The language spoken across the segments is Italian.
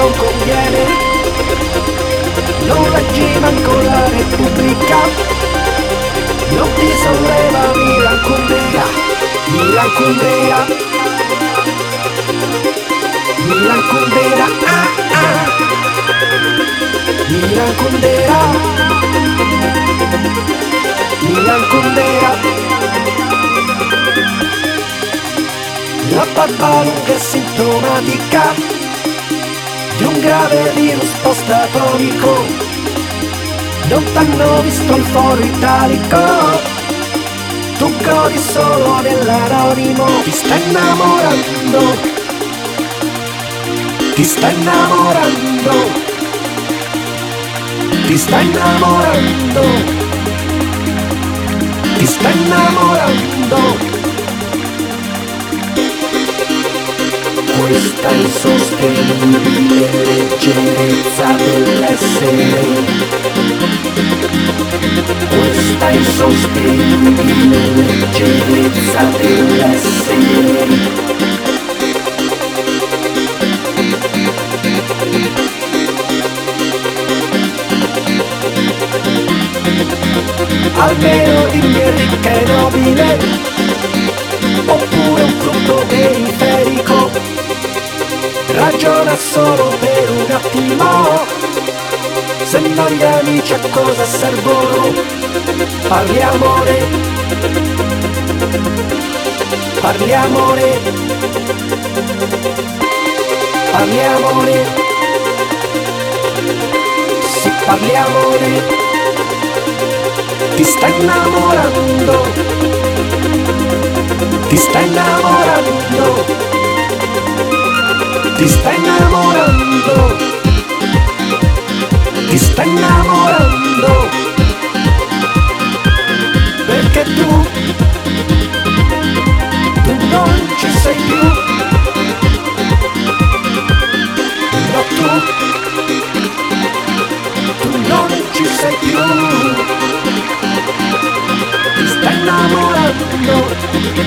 non conviene. Non leggi manco la Repubblica. Non ti solleva Milan Kundera Milan Kundera Milan Kundera ah, ah. Milan Kundera Milan Kundera la pappa lunga è sintomatica grave virus post-atomico. Non t'hanno visto il foro italico. Tu godi solo dell'anonimo Ti sta innamorando. Ti sta innamorando. Ti sta innamorando. Ti sta innamorando Questa insostenibile leggerezza dell'essere questa insostenibile leggerezza dell'essere. Almeno dimmi è ricca e nobile, oppure un frutto periferico, ragiona solo per un attimo. Se non gli amici a cosa servono? Parliamone, parliamone, parliamone, sì parliamone, ti sta innamorando, ti sta innamorando, ti sta innamorando. Ti sta innamorando. Perché tu tu non ci sei più. No tu tu non ci sei più. Ti sta innamorando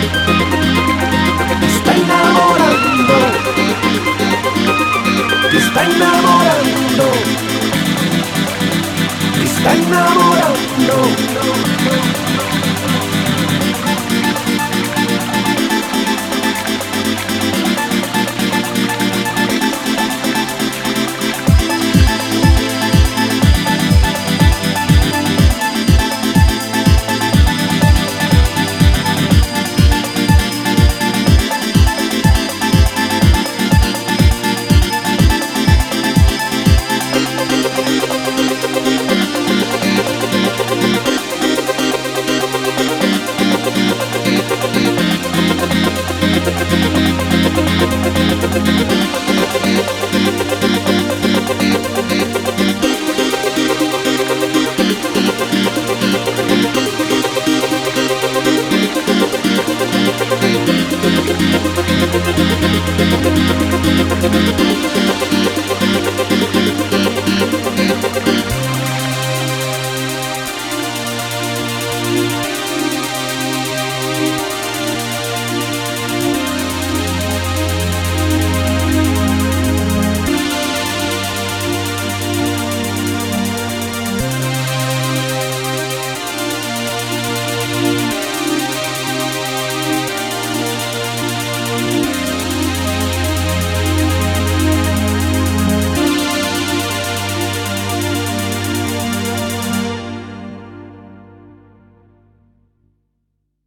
sta innamorando